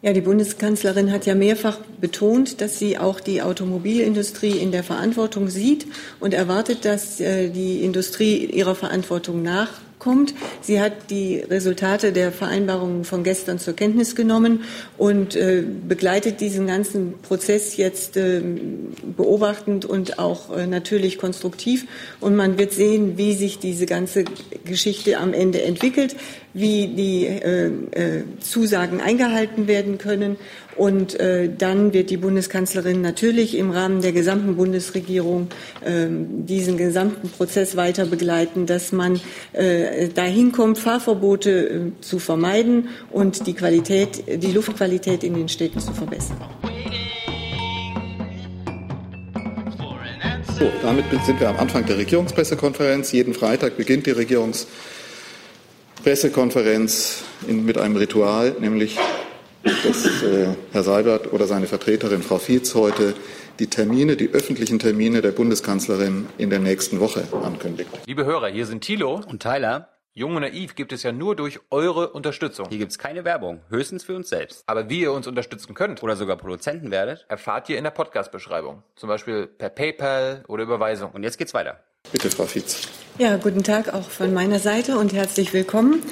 Ja, die Bundeskanzlerin hat ja mehrfach betont, dass sie auch die Automobilindustrie in der Verantwortung sieht und erwartet, dass äh, die Industrie ihrer Verantwortung nach kommt. Sie hat die Resultate der Vereinbarungen von gestern zur Kenntnis genommen und äh, begleitet diesen ganzen Prozess jetzt äh, beobachtend und auch äh, natürlich konstruktiv. Und man wird sehen, wie sich diese ganze Geschichte am Ende entwickelt, wie die äh, äh, Zusagen eingehalten werden können und äh, dann wird die Bundeskanzlerin natürlich im Rahmen der gesamten Bundesregierung äh, diesen gesamten Prozess weiter begleiten, dass man äh, dahin kommt, Fahrverbote äh, zu vermeiden und die Qualität, die Luftqualität in den Städten zu verbessern. So, damit sind wir am Anfang der Regierungspressekonferenz. Jeden Freitag beginnt die Regierungspressekonferenz mit einem Ritual, nämlich dass äh, Herr Seibert oder seine Vertreterin Frau Fietz heute die Termine, die öffentlichen Termine der Bundeskanzlerin in der nächsten Woche ankündigt. Liebe Hörer, hier sind Thilo und Tyler. Jung und naiv gibt es ja nur durch eure Unterstützung. Hier gibt es keine Werbung, höchstens für uns selbst. Aber wie ihr uns unterstützen könnt oder sogar Produzenten werdet, erfahrt ihr in der Podcast-Beschreibung. Zum Beispiel per PayPal oder Überweisung. Und jetzt geht's weiter. Bitte, Frau Fietz. Ja, guten Tag auch von meiner Seite und herzlich willkommen.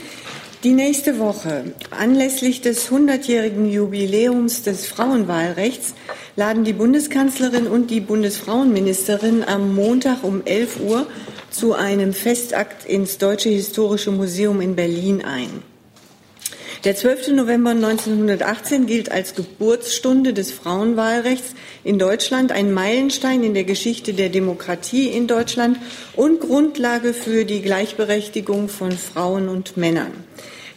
Die nächste Woche, anlässlich des 100-jährigen Jubiläums des Frauenwahlrechts, laden die Bundeskanzlerin und die Bundesfrauenministerin am Montag um 11 Uhr zu einem Festakt ins Deutsche Historische Museum in Berlin ein. Der 12. November 1918 gilt als Geburtsstunde des Frauenwahlrechts in Deutschland, ein Meilenstein in der Geschichte der Demokratie in Deutschland und Grundlage für die Gleichberechtigung von Frauen und Männern.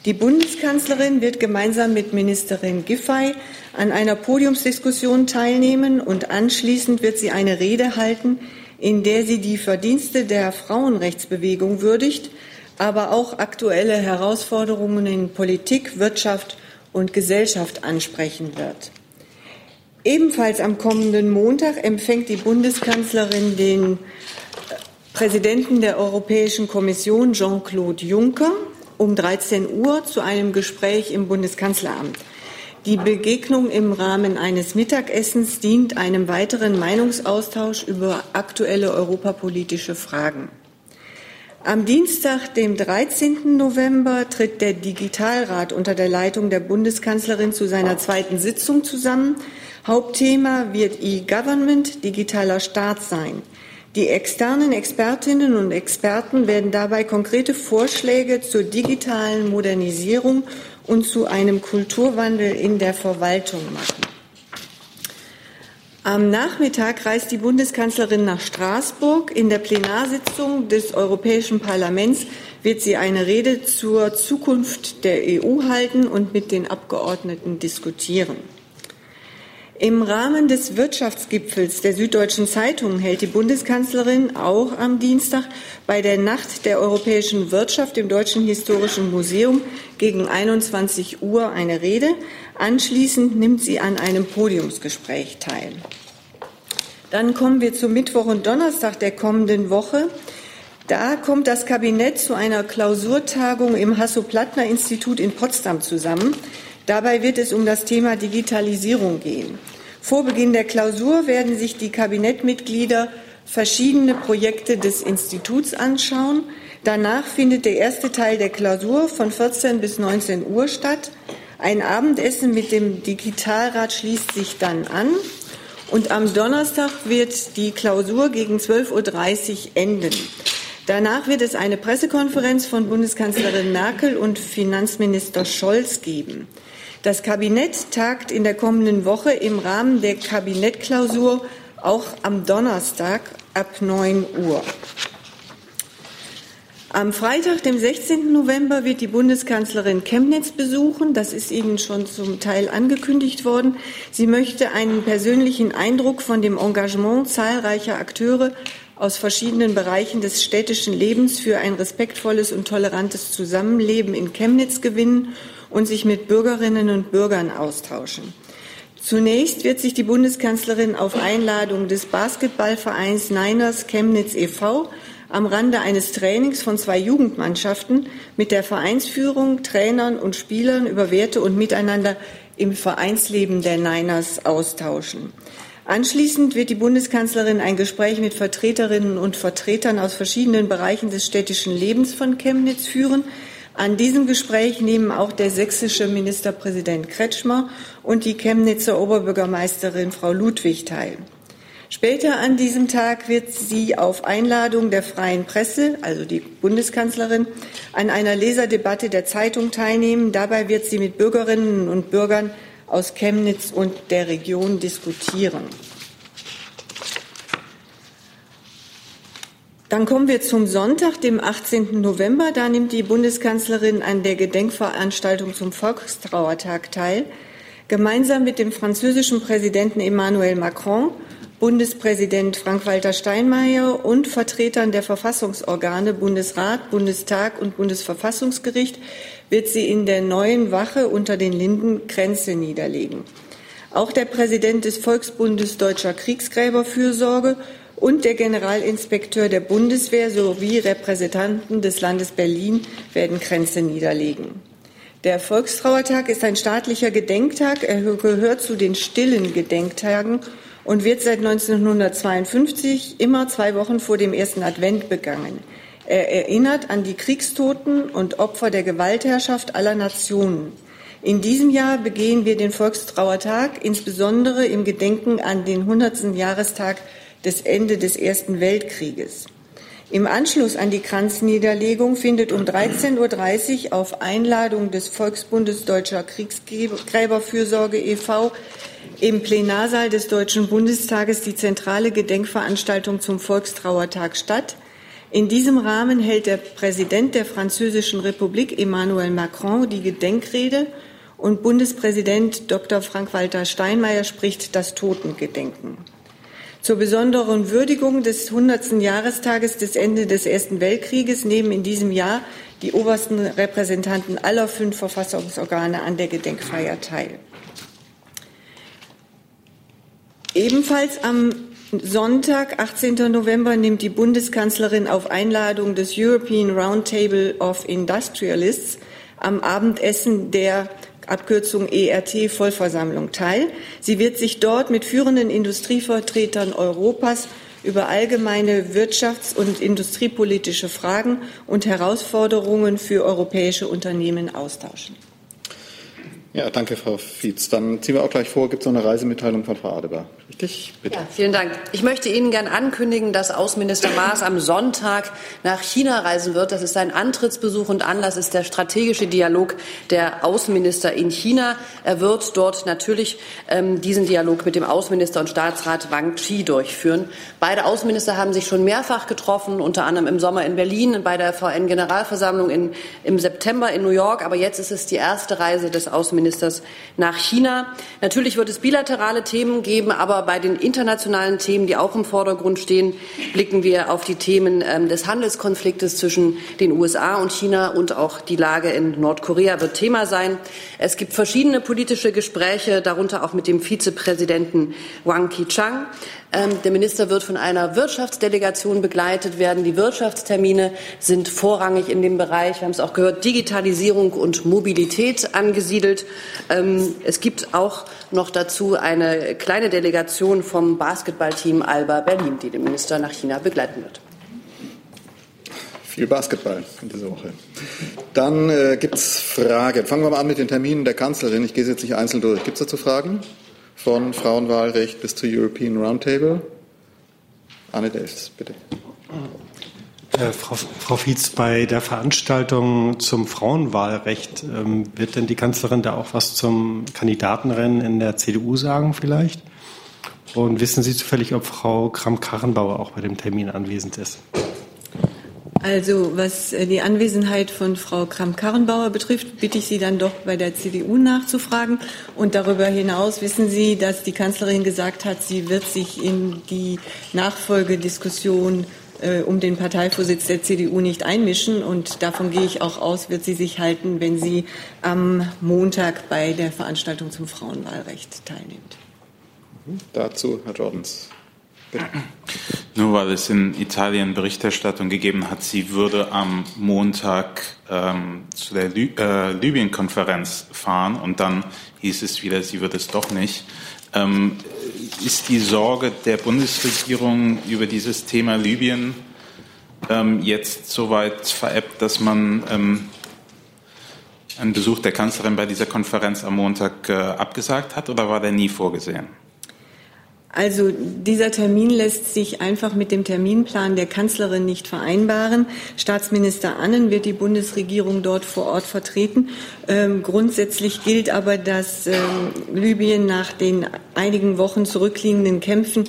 Die Bundeskanzlerin wird gemeinsam mit Ministerin Giffey an einer Podiumsdiskussion teilnehmen und anschließend wird sie eine Rede halten, in der sie die Verdienste der Frauenrechtsbewegung würdigt, aber auch aktuelle Herausforderungen in Politik, Wirtschaft und Gesellschaft ansprechen wird. Ebenfalls am kommenden Montag empfängt die Bundeskanzlerin den Präsidenten der Europäischen Kommission Jean-Claude Juncker um 13 Uhr zu einem Gespräch im Bundeskanzleramt. Die Begegnung im Rahmen eines Mittagessens dient einem weiteren Meinungsaustausch über aktuelle europapolitische Fragen. Am Dienstag, dem 13. November, tritt der Digitalrat unter der Leitung der Bundeskanzlerin zu seiner zweiten Sitzung zusammen. Hauptthema wird E-Government, digitaler Staat sein. Die externen Expertinnen und Experten werden dabei konkrete Vorschläge zur digitalen Modernisierung und zu einem Kulturwandel in der Verwaltung machen. Am Nachmittag reist die Bundeskanzlerin nach Straßburg. In der Plenarsitzung des Europäischen Parlaments wird sie eine Rede zur Zukunft der EU halten und mit den Abgeordneten diskutieren. Im Rahmen des Wirtschaftsgipfels der Süddeutschen Zeitung hält die Bundeskanzlerin auch am Dienstag bei der Nacht der europäischen Wirtschaft im Deutschen Historischen Museum gegen 21 Uhr eine Rede. Anschließend nimmt sie an einem Podiumsgespräch teil. Dann kommen wir zum Mittwoch und Donnerstag der kommenden Woche. Da kommt das Kabinett zu einer Klausurtagung im Hasso-Plattner-Institut in Potsdam zusammen. Dabei wird es um das Thema Digitalisierung gehen. Vor Beginn der Klausur werden sich die Kabinettmitglieder verschiedene Projekte des Instituts anschauen. Danach findet der erste Teil der Klausur von 14 bis 19 Uhr statt. Ein Abendessen mit dem Digitalrat schließt sich dann an. Und am Donnerstag wird die Klausur gegen 12.30 Uhr enden. Danach wird es eine Pressekonferenz von Bundeskanzlerin Merkel und Finanzminister Scholz geben. Das Kabinett tagt in der kommenden Woche im Rahmen der Kabinettklausur auch am Donnerstag ab 9 Uhr. Am Freitag, dem 16. November, wird die Bundeskanzlerin Chemnitz besuchen. Das ist Ihnen schon zum Teil angekündigt worden. Sie möchte einen persönlichen Eindruck von dem Engagement zahlreicher Akteure aus verschiedenen Bereichen des städtischen Lebens für ein respektvolles und tolerantes Zusammenleben in Chemnitz gewinnen und sich mit Bürgerinnen und Bürgern austauschen. Zunächst wird sich die Bundeskanzlerin auf Einladung des Basketballvereins Niners Chemnitz e.V. am Rande eines Trainings von zwei Jugendmannschaften mit der Vereinsführung, Trainern und Spielern über Werte und Miteinander im Vereinsleben der Niners austauschen. Anschließend wird die Bundeskanzlerin ein Gespräch mit Vertreterinnen und Vertretern aus verschiedenen Bereichen des städtischen Lebens von Chemnitz führen. An diesem Gespräch nehmen auch der sächsische Ministerpräsident Kretschmer und die Chemnitzer Oberbürgermeisterin Frau Ludwig teil. Später an diesem Tag wird sie auf Einladung der freien Presse, also die Bundeskanzlerin, an einer Leserdebatte der Zeitung teilnehmen. Dabei wird sie mit Bürgerinnen und Bürgern aus Chemnitz und der Region diskutieren. Dann kommen wir zum Sonntag, dem 18. November. Da nimmt die Bundeskanzlerin an der Gedenkveranstaltung zum Volkstrauertag teil, gemeinsam mit dem französischen Präsidenten Emmanuel Macron, Bundespräsident Frank-Walter Steinmeier und Vertretern der Verfassungsorgane Bundesrat, Bundestag und Bundesverfassungsgericht wird sie in der neuen Wache unter den Linden Grenze niederlegen. Auch der Präsident des Volksbundes Deutscher Kriegsgräberfürsorge und der Generalinspekteur der Bundeswehr sowie Repräsentanten des Landes Berlin werden Grenze niederlegen. Der Volkstrauertag ist ein staatlicher Gedenktag. Er gehört zu den stillen Gedenktagen und wird seit 1952 immer zwei Wochen vor dem ersten Advent begangen. Er erinnert an die Kriegstoten und Opfer der Gewaltherrschaft aller Nationen. In diesem Jahr begehen wir den Volkstrauertag insbesondere im Gedenken an den 100. Jahrestag des Ende des Ersten Weltkrieges. Im Anschluss an die Kranzniederlegung findet um 13.30 Uhr auf Einladung des Volksbundes Deutscher Kriegsgräberfürsorge e.V. im Plenarsaal des Deutschen Bundestages die zentrale Gedenkveranstaltung zum Volkstrauertag statt. In diesem Rahmen hält der Präsident der Französischen Republik Emmanuel Macron die Gedenkrede und Bundespräsident Dr. Frank-Walter Steinmeier spricht das Totengedenken. Zur besonderen Würdigung des 100. Jahrestages des Ende des Ersten Weltkrieges nehmen in diesem Jahr die obersten Repräsentanten aller fünf Verfassungsorgane an der Gedenkfeier teil. Ebenfalls am Sonntag, 18. November, nimmt die Bundeskanzlerin auf Einladung des European Roundtable of Industrialists am Abendessen der Abkürzung ERT Vollversammlung teil. Sie wird sich dort mit führenden Industrievertretern Europas über allgemeine wirtschafts- und industriepolitische Fragen und Herausforderungen für europäische Unternehmen austauschen. Ja, danke, Frau Fietz. Dann ziehen wir auch gleich vor, gibt es noch eine Reisemitteilung von Frau Adebar. Richtig? Bitte. Ja, vielen Dank. Ich möchte Ihnen gern ankündigen, dass Außenminister Maas am Sonntag nach China reisen wird. Das ist sein Antrittsbesuch und Anlass ist der strategische Dialog der Außenminister in China. Er wird dort natürlich ähm, diesen Dialog mit dem Außenminister und Staatsrat Wang Chi durchführen. Beide Außenminister haben sich schon mehrfach getroffen, unter anderem im Sommer in Berlin, bei der VN-Generalversammlung im September in New York. Aber jetzt ist es die erste Reise des Außenministers Außenministers nach China. Natürlich wird es bilaterale Themen geben, aber bei den internationalen Themen, die auch im Vordergrund stehen, blicken wir auf die Themen ähm, des Handelskonfliktes zwischen den USA und China und auch die Lage in Nordkorea wird Thema sein. Es gibt verschiedene politische Gespräche, darunter auch mit dem Vizepräsidenten Wang Qichang. Ähm, der Minister wird von einer Wirtschaftsdelegation begleitet werden. Die Wirtschaftstermine sind vorrangig in dem Bereich, wir haben es auch gehört, Digitalisierung und Mobilität angesiedelt. Ähm, es gibt auch noch dazu eine kleine Delegation vom Basketballteam Alba Berlin, die den Minister nach China begleiten wird. Viel Basketball in dieser Woche. Dann äh, gibt es Fragen. Fangen wir mal an mit den Terminen der Kanzlerin. Ich gehe sie jetzt nicht einzeln durch. Gibt es dazu Fragen? Von Frauenwahlrecht bis zur European Roundtable. Anne Delfs, bitte. Äh, Frau, Frau Fietz, bei der Veranstaltung zum Frauenwahlrecht ähm, wird denn die Kanzlerin da auch was zum Kandidatenrennen in der CDU sagen vielleicht? Und wissen Sie zufällig, ob Frau Kramp-Karrenbauer auch bei dem Termin anwesend ist? Also was äh, die Anwesenheit von Frau Kramp-Karrenbauer betrifft, bitte ich Sie dann doch bei der CDU nachzufragen. Und darüber hinaus wissen Sie, dass die Kanzlerin gesagt hat, sie wird sich in die Nachfolgediskussion äh, um den Parteivorsitz der CDU nicht einmischen. Und davon gehe ich auch aus, wird sie sich halten, wenn sie am Montag bei der Veranstaltung zum Frauenwahlrecht teilnimmt. Dazu Herr Jordans. Nur weil es in Italien Berichterstattung gegeben hat, sie würde am Montag ähm, zu der Lü äh, Libyen-Konferenz fahren und dann hieß es wieder, sie wird es doch nicht. Ähm, ist die Sorge der Bundesregierung über dieses Thema Libyen ähm, jetzt so weit verebbt, dass man ähm, einen Besuch der Kanzlerin bei dieser Konferenz am Montag äh, abgesagt hat oder war der nie vorgesehen? Also dieser Termin lässt sich einfach mit dem Terminplan der Kanzlerin nicht vereinbaren. Staatsminister Annen wird die Bundesregierung dort vor Ort vertreten. Ähm, grundsätzlich gilt aber, dass ähm, Libyen nach den einigen Wochen zurückliegenden Kämpfen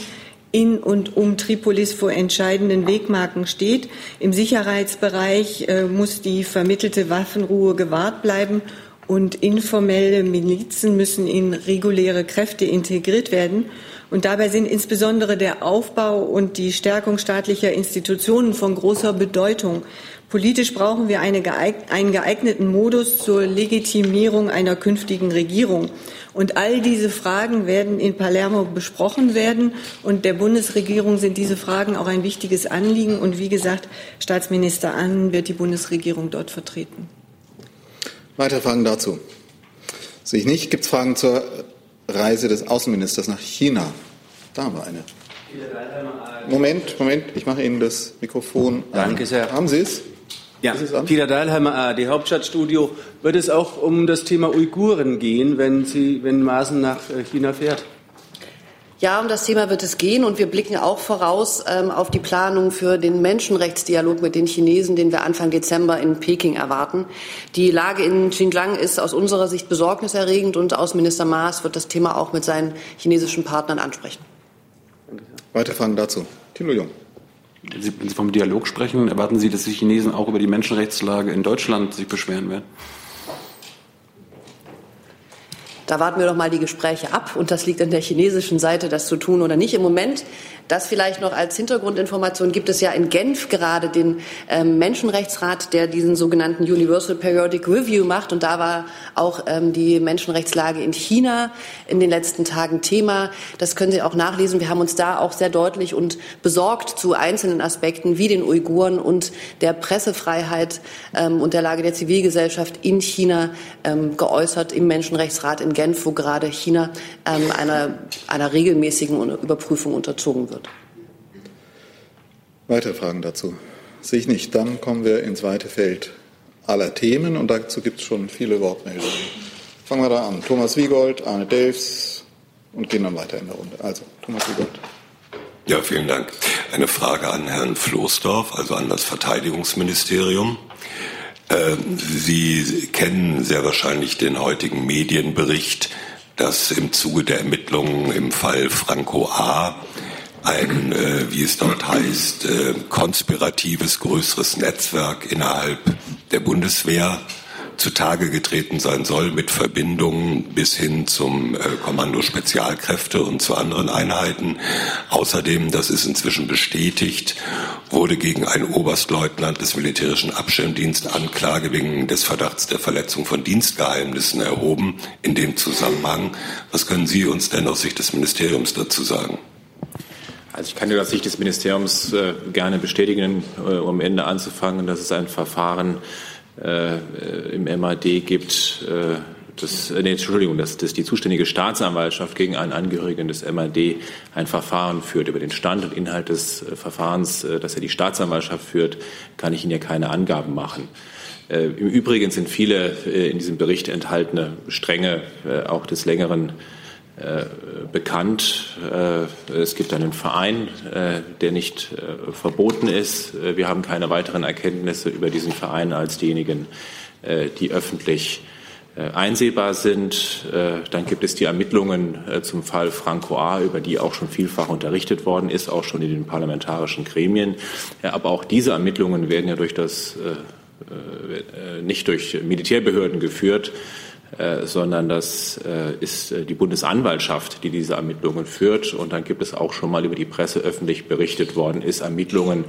in und um Tripolis vor entscheidenden Wegmarken steht. Im Sicherheitsbereich äh, muss die vermittelte Waffenruhe gewahrt bleiben und informelle Milizen müssen in reguläre Kräfte integriert werden. Und dabei sind insbesondere der Aufbau und die Stärkung staatlicher Institutionen von großer Bedeutung. Politisch brauchen wir eine geeign einen geeigneten Modus zur Legitimierung einer künftigen Regierung. Und all diese Fragen werden in Palermo besprochen werden. Und der Bundesregierung sind diese Fragen auch ein wichtiges Anliegen. Und wie gesagt, Staatsminister Annen wird die Bundesregierung dort vertreten. Weitere Fragen dazu? Sehe ich nicht. Gibt es Fragen zur Reise des Außenministers nach China. Da wir eine. Moment, Moment, ich mache Ihnen das Mikrofon. Danke sehr. Haben Sie es? Ja, Peter Dahlheimer, ARD Hauptstadtstudio. Wird es auch um das Thema Uiguren gehen, wenn, Sie, wenn Maaßen nach äh, China fährt? Ja, um das Thema wird es gehen und wir blicken auch voraus ähm, auf die Planung für den Menschenrechtsdialog mit den Chinesen, den wir Anfang Dezember in Peking erwarten. Die Lage in Xinjiang ist aus unserer Sicht besorgniserregend und Außenminister Maas wird das Thema auch mit seinen chinesischen Partnern ansprechen. Weitere Fragen dazu. Thilo Jung. Wenn Sie vom Dialog sprechen, erwarten Sie, dass die Chinesen auch über die Menschenrechtslage in Deutschland sich beschweren werden? Da warten wir doch mal die Gespräche ab und das liegt an der chinesischen Seite, das zu tun oder nicht. Im Moment das vielleicht noch als Hintergrundinformation gibt es ja in Genf gerade den ähm, Menschenrechtsrat, der diesen sogenannten Universal Periodic Review macht. Und da war auch ähm, die Menschenrechtslage in China in den letzten Tagen Thema. Das können Sie auch nachlesen. Wir haben uns da auch sehr deutlich und besorgt zu einzelnen Aspekten wie den Uiguren und der Pressefreiheit ähm, und der Lage der Zivilgesellschaft in China ähm, geäußert im Menschenrechtsrat in Genf, wo gerade China ähm, einer, einer regelmäßigen Überprüfung unterzogen wird. Weitere Fragen dazu? Sehe ich nicht. Dann kommen wir ins weite Feld aller Themen und dazu gibt es schon viele Wortmeldungen. Fangen wir da an. Thomas Wiegold, Arne Delfs und gehen dann weiter in der Runde. Also, Thomas Wiegold. Ja, vielen Dank. Eine Frage an Herrn Floßdorf, also an das Verteidigungsministerium. Äh, Sie kennen sehr wahrscheinlich den heutigen Medienbericht, dass im Zuge der Ermittlungen im Fall Franco A. ein, äh, wie es dort heißt, äh, konspiratives größeres Netzwerk innerhalb der Bundeswehr zutage getreten sein soll mit Verbindungen bis hin zum äh, Kommando Spezialkräfte und zu anderen Einheiten. Außerdem, das ist inzwischen bestätigt, wurde gegen einen Oberstleutnant des militärischen Abschirmdienstes Anklage wegen des Verdachts der Verletzung von Dienstgeheimnissen erhoben. In dem Zusammenhang, was können Sie uns denn aus Sicht des Ministeriums dazu sagen? Also ich kann aus Sicht des Ministeriums äh, gerne bestätigen, äh, um Ende anzufangen, dass es ein Verfahren im MAD gibt, äh, das, äh, nee, Entschuldigung, dass, dass die zuständige Staatsanwaltschaft gegen einen Angehörigen des MAD ein Verfahren führt. Über den Stand und Inhalt des äh, Verfahrens, äh, das ja die Staatsanwaltschaft führt, kann ich Ihnen ja keine Angaben machen. Äh, Im Übrigen sind viele in diesem Bericht enthaltene Stränge auch des längeren äh, bekannt. Äh, es gibt einen Verein, äh, der nicht verboten ist. Wir haben keine weiteren Erkenntnisse über diesen Verein als diejenigen, die öffentlich einsehbar sind. Dann gibt es die Ermittlungen zum Fall Franco A., über die auch schon vielfach unterrichtet worden ist, auch schon in den parlamentarischen Gremien. Aber auch diese Ermittlungen werden ja durch das, nicht durch Militärbehörden geführt, äh, sondern das äh, ist äh, die Bundesanwaltschaft, die diese Ermittlungen führt. Und dann gibt es auch schon mal über die Presse öffentlich berichtet worden, ist Ermittlungen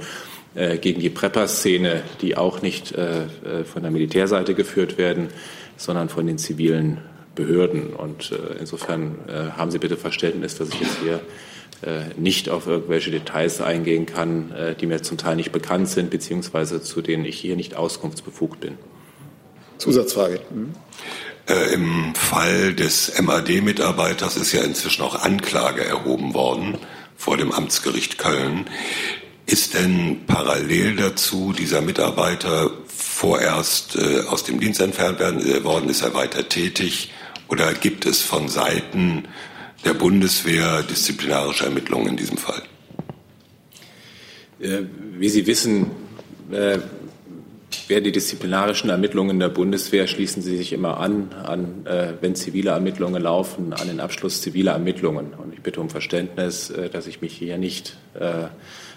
gegen die Prepper-Szene, die auch nicht von der Militärseite geführt werden, sondern von den zivilen Behörden. Und insofern haben Sie bitte Verständnis, dass ich jetzt hier äh, nicht auf irgendwelche Details eingehen kann, äh, die mir zum Teil nicht bekannt sind, beziehungsweise zu denen ich hier nicht auskunftsbefugt bin. Zusatzfrage. Mhm. Äh, Im Fall des MAD-Mitarbeiters ist ja inzwischen auch Anklage erhoben worden vor dem Amtsgericht Köln. Ist denn parallel dazu dieser Mitarbeiter vorerst äh, aus dem Dienst entfernt werden, äh, worden? Ist er weiter tätig? Oder gibt es von Seiten der Bundeswehr disziplinarische Ermittlungen in diesem Fall? Äh, wie Sie wissen, die disziplinarischen Ermittlungen der Bundeswehr schließen sie sich immer an, an äh, wenn zivile Ermittlungen laufen, an den Abschluss ziviler Ermittlungen. Und ich bitte um Verständnis, äh, dass ich mich hier nicht äh,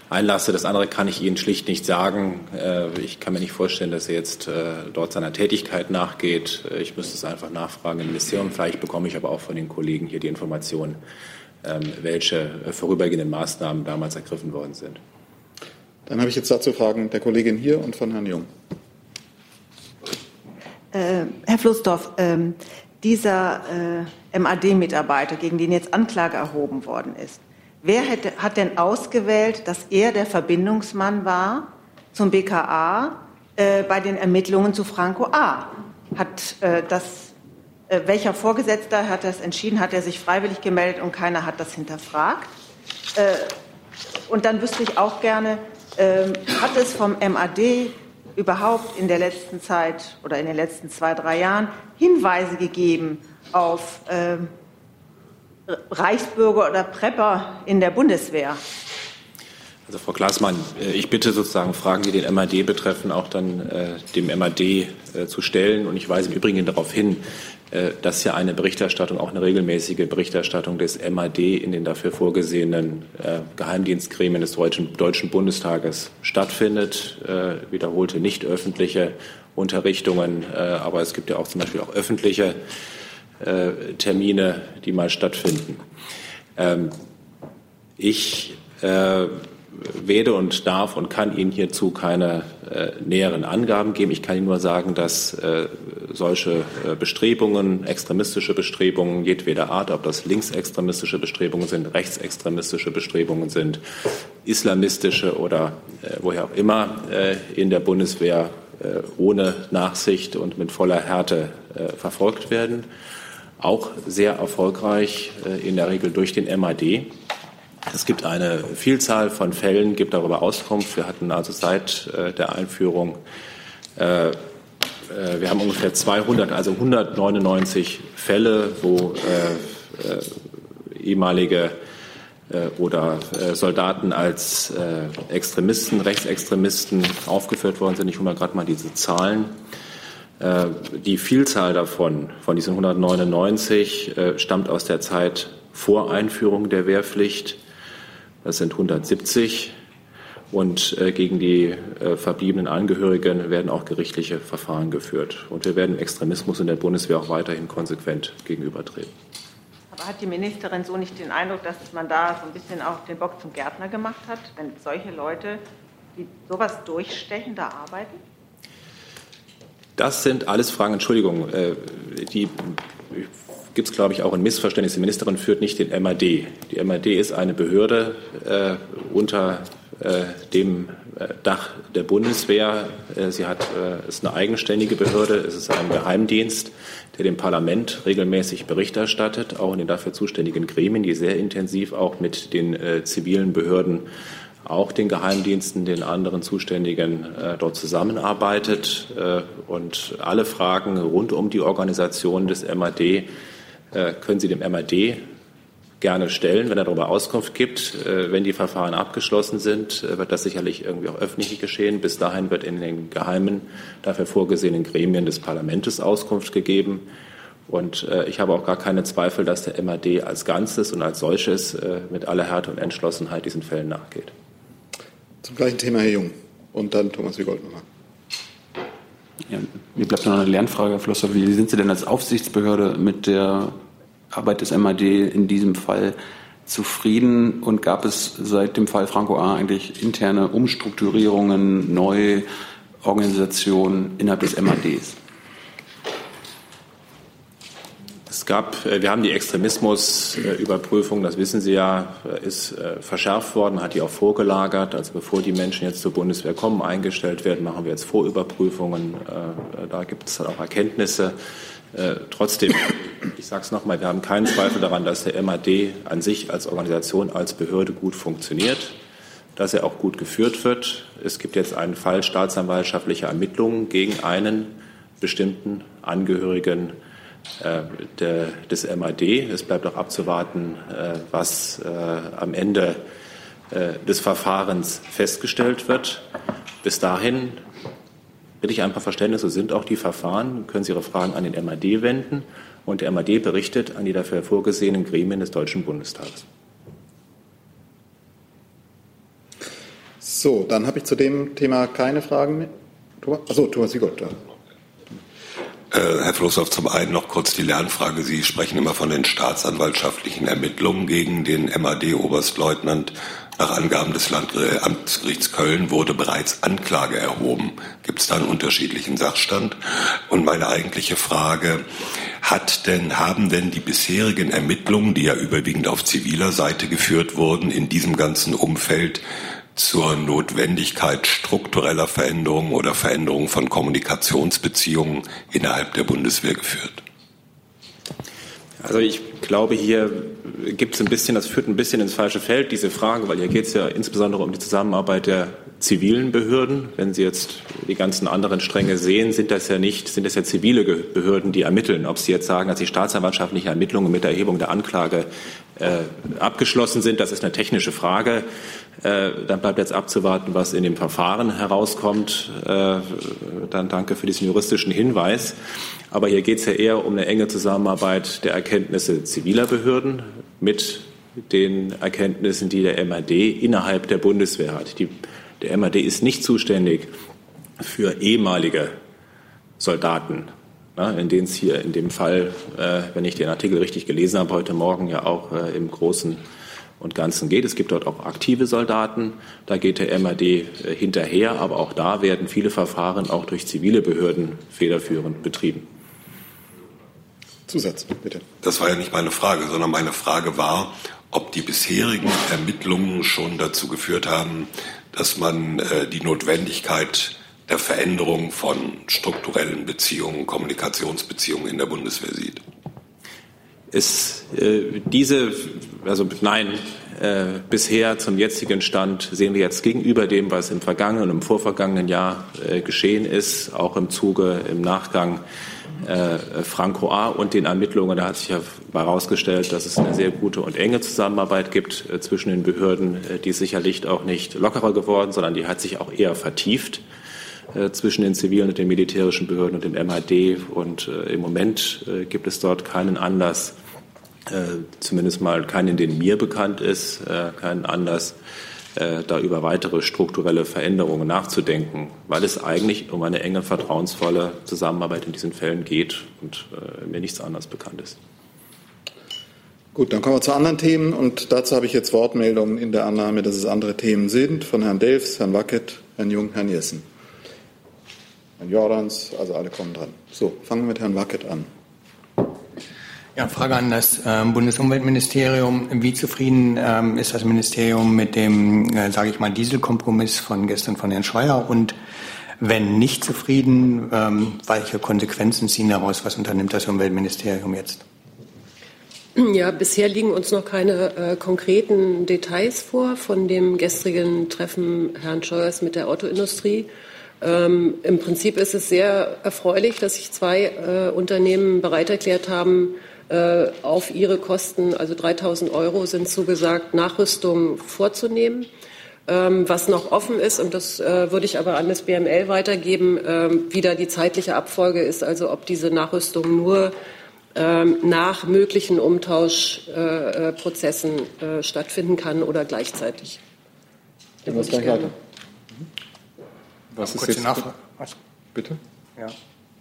einlasse. Das andere kann ich Ihnen schlicht nicht sagen. Äh, ich kann mir nicht vorstellen, dass er jetzt äh, dort seiner Tätigkeit nachgeht. Äh, ich müsste es einfach nachfragen im Ministerium. Vielleicht bekomme ich aber auch von den Kollegen hier die Information, ähm, welche vorübergehenden Maßnahmen damals ergriffen worden sind. Dann habe ich jetzt dazu Fragen der Kollegin hier und von Herrn Jung. Äh, Herr Flussdorf, äh, dieser äh, MAD-Mitarbeiter, gegen den jetzt Anklage erhoben worden ist, wer hat denn ausgewählt, dass er der Verbindungsmann war zum BKA äh, bei den Ermittlungen zu Franco A? Hat das, welcher Vorgesetzter hat das entschieden? Hat er sich freiwillig gemeldet und keiner hat das hinterfragt? und dann wüsste ich auch gerne, ähm, hat es vom MAD überhaupt in der letzten Zeit oder in den letzten zwei, drei Jahren Hinweise gegeben auf ähm, Reichsbürger oder Prepper in der Bundeswehr? Also Frau Glasmann, äh, ich bitte sozusagen Fragen, die den MAD betreffen, auch dann äh, dem MAD äh, zu stellen. Und ich weise im Übrigen darauf hin, dass ja eine Berichterstattung, auch eine regelmäßige Berichterstattung des MAD in den dafür vorgesehenen äh, Geheimdienstgremien des Deutschen, Deutschen Bundestages stattfindet. Äh, wiederholte nicht öffentliche Unterrichtungen, aber es gibt ja auch zum Beispiel auch öffentliche Termine, die mal stattfinden. Ähm, ich werde und darf und kann Ihnen hierzu keine äh, näheren Angaben geben. Ich kann Ihnen nur sagen, dass äh, solche äh, Bestrebungen, extremistische Bestrebungen jedweder Art, ob das linksextremistische Bestrebungen sind, rechtsextremistische Bestrebungen sind, islamistische oder äh, woher auch immer äh, in der Bundeswehr äh, ohne Nachsicht und mit voller Härte verfolgt werden. Auch sehr erfolgreich in der Regel durch den MAD. Es gibt eine Vielzahl von Fällen, gibt darüber Auskunft. Wir hatten also seit äh, der Einführung, äh, äh, wir haben ungefähr 200, also 199 Fälle, wo äh, äh, ehemalige äh, oder Soldaten als Extremisten, Rechtsextremisten aufgeführt worden sind. Ich hole mal gerade mal diese Zahlen. Die Vielzahl davon, von diesen 199, stammt aus der Zeit vor Einführung der Wehrpflicht. Das sind 170. Und äh, gegen die äh, verbliebenen Angehörigen werden auch gerichtliche Verfahren geführt. Und wir werden Extremismus in der Bundeswehr auch weiterhin konsequent gegenübertreten. Aber hat die Ministerin so nicht den Eindruck, dass man da so ein bisschen auch den Bock zum Gärtner gemacht hat, wenn solche Leute, die sowas durchstechen, da arbeiten? Das sind alles Fragen, Entschuldigung, äh, die gibt es, glaube ich, auch ein Missverständnis. Die Ministerin führt nicht den MAD. Die MAD ist eine Behörde äh, unter äh, dem äh, Dach der Bundeswehr. Äh, sie hat, äh, ist eine eigenständige Behörde. Es ist ein Geheimdienst, der dem Parlament regelmäßig Bericht erstattet, auch in den dafür zuständigen Gremien, die sehr intensiv auch mit den zivilen Behörden auch den Geheimdiensten, den anderen Zuständigen äh, dort zusammenarbeitet äh, und alle Fragen rund um die Organisation des MAD können Sie dem MAD gerne stellen, wenn er darüber Auskunft gibt. Äh, wenn die Verfahren abgeschlossen sind, äh, wird das sicherlich irgendwie auch öffentlich geschehen. Bis dahin wird in den geheimen, dafür vorgesehenen Gremien des Parlaments Auskunft gegeben. Und ich habe auch gar keine Zweifel, dass der MAD als Ganzes und als solches mit aller Härte und Entschlossenheit diesen Fällen nachgeht. Zum gleichen Thema, Herr Jung. Und dann Thomas Wiegold nochmal. Ja, mir bleibt noch eine Lernfrage, Herr Flosser. Wie sind Sie denn als Aufsichtsbehörde mit der Arbeit des MAD in diesem Fall zufrieden? Und gab es seit dem Fall Franco A. eigentlich interne Umstrukturierungen, Neuorganisationen innerhalb des MADs? Es gab, äh, wir haben die Extremismusüberprüfung, das wissen Sie ja, äh, ist äh, verschärft worden, hat die auch vorgelagert. Also bevor die Menschen jetzt zur Bundeswehr kommen, eingestellt werden, machen wir jetzt Vorüberprüfungen. Da gibt es dann auch Erkenntnisse. Trotzdem, ich sage es nochmal, wir haben keinen Zweifel daran, dass der MAD an sich als Organisation, als Behörde gut funktioniert, dass er auch gut geführt wird. Es gibt jetzt einen Fall staatsanwaltschaftlicher Ermittlungen gegen einen bestimmten Angehörigen der, des MAD. Es bleibt auch abzuwarten, äh, was äh, am Ende des Verfahrens festgestellt wird. Bis dahin bitte ich ein paar Verständnis, so sind auch die Verfahren. Können Sie Ihre Fragen an den MAD wenden und der MAD berichtet an die dafür vorgesehenen Gremien des Deutschen Bundestages. So, dann habe ich zu dem Thema keine Fragen mehr. Achso, Thomas Sigott. Äh, Herr Flosshoff, zum einen noch kurz die Lernfrage. Sie sprechen immer von den staatsanwaltschaftlichen Ermittlungen gegen den MAD-Oberstleutnant. Nach Angaben des Landamtsgerichts Köln wurde bereits Anklage erhoben. Gibt es da einen unterschiedlichen Sachstand? Und meine eigentliche Frage, hat denn, haben denn die bisherigen Ermittlungen, die ja überwiegend auf ziviler Seite geführt wurden, in diesem ganzen Umfeld zur Notwendigkeit struktureller Veränderungen oder Veränderungen von Kommunikationsbeziehungen innerhalb der Bundeswehr geführt? Also ich glaube, hier gibt es ein bisschen, das führt ein bisschen ins falsche Feld, diese Frage, weil hier geht es ja insbesondere um die Zusammenarbeit der zivilen Behörden. Wenn Sie jetzt die ganzen anderen Stränge sehen, sind das ja nicht, sind das ja zivile Behörden, die ermitteln. Ob Sie jetzt sagen, dass die staatsanwaltschaftlichen Ermittlungen mit der Erhebung der Anklage äh, abgeschlossen sind, das ist eine technische Frage. Äh, dann bleibt jetzt abzuwarten, was in dem Verfahren herauskommt. Äh, dann danke für diesen juristischen Hinweis. Aber hier geht es ja eher um eine enge Zusammenarbeit der Erkenntnisse ziviler Behörden mit den Erkenntnissen, die der MAD innerhalb der Bundeswehr hat. Die, der MAD ist nicht zuständig für ehemalige Soldaten, ne, in denen es hier in dem Fall, äh, wenn ich den Artikel richtig gelesen habe, heute Morgen ja auch äh, im Großen und Ganzen geht. Es gibt dort auch aktive Soldaten, da geht der MAD äh, hinterher, aber auch da werden viele Verfahren auch durch zivile Behörden federführend betrieben. Zusatz, bitte. Das war ja nicht meine Frage, sondern meine Frage war, ob die bisherigen Ermittlungen schon dazu geführt haben, dass man äh, die Notwendigkeit der Veränderung von strukturellen Beziehungen, Kommunikationsbeziehungen in der Bundeswehr sieht. Ist äh, diese, also nein, äh, bisher zum jetzigen Stand sehen wir jetzt gegenüber dem, was im vergangenen und im vorvergangenen Jahr äh, geschehen ist, auch im Zuge, im Nachgang äh, Franco A. und den Ermittlungen, da hat sich ja herausgestellt, dass es eine sehr gute und enge Zusammenarbeit gibt äh, zwischen den Behörden. Äh, die ist sicherlich auch nicht lockerer geworden, sondern die hat sich auch eher vertieft äh, zwischen den zivilen und den militärischen Behörden und dem MHD. Und im Moment gibt es dort keinen Anlass, zumindest mal keinen, den mir bekannt ist, keinen Anlass, äh, da über weitere strukturelle Veränderungen nachzudenken, weil es eigentlich um eine enge, vertrauensvolle Zusammenarbeit in diesen Fällen geht und äh, mir nichts anderes bekannt ist. Gut, dann kommen wir zu anderen Themen und dazu habe ich jetzt Wortmeldungen in der Annahme, dass es andere Themen sind, von Herrn Delfs, Herrn Wackett, Herrn Jung, Herrn Jessen. Herrn Jordans, also alle kommen dran. So, fangen wir mit Herrn Wackett an. Ja, Frage an das ähm, Bundesumweltministerium. Wie zufrieden ähm, ist das Ministerium mit dem, äh, sage ich mal, Dieselkompromiss von gestern von Herrn Scheuer? Und wenn nicht zufrieden, ähm, welche Konsequenzen ziehen daraus? Was unternimmt das Umweltministerium jetzt? Ja, bisher liegen uns noch keine äh, konkreten Details vor von dem gestrigen Treffen Herrn Scheuers mit der Autoindustrie. Ähm, Im Prinzip ist es sehr erfreulich, dass sich zwei äh, Unternehmen bereit erklärt haben, auf ihre Kosten, also 3000 Euro sind zugesagt, Nachrüstung vorzunehmen. Ähm, was noch offen ist, und das äh, würde ich aber an das BML weitergeben, ähm, wie da die zeitliche Abfolge ist, also ob diese Nachrüstung nur ähm, nach möglichen Umtauschprozessen äh, stattfinden kann oder gleichzeitig. Was, was ist jetzt? Nachfrage. Bitte? Ja.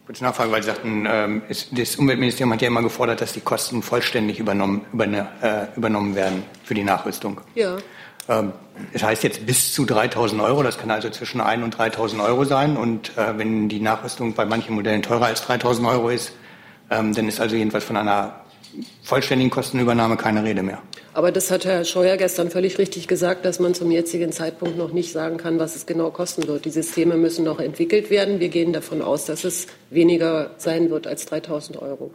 Kurze Nachfrage, weil Sie sagten, ähm, das Umweltministerium hat ja immer gefordert, dass die Kosten vollständig übernommen, überne, äh, übernommen werden für die Nachrüstung. Ja. Ähm, das heißt jetzt bis zu 3.000 Euro, das kann also zwischen 1.000 und 3.000 Euro sein. Und äh, wenn die Nachrüstung bei manchen Modellen teurer als 3.000 Euro ist, ähm, dann ist also jedenfalls von einer vollständigen Kostenübernahme keine Rede mehr. Aber das hat Herr Scheuer gestern völlig richtig gesagt, dass man zum jetzigen Zeitpunkt noch nicht sagen kann, was es genau kosten wird. Die Systeme müssen noch entwickelt werden. Wir gehen davon aus, dass es weniger sein wird als 3000 Euro.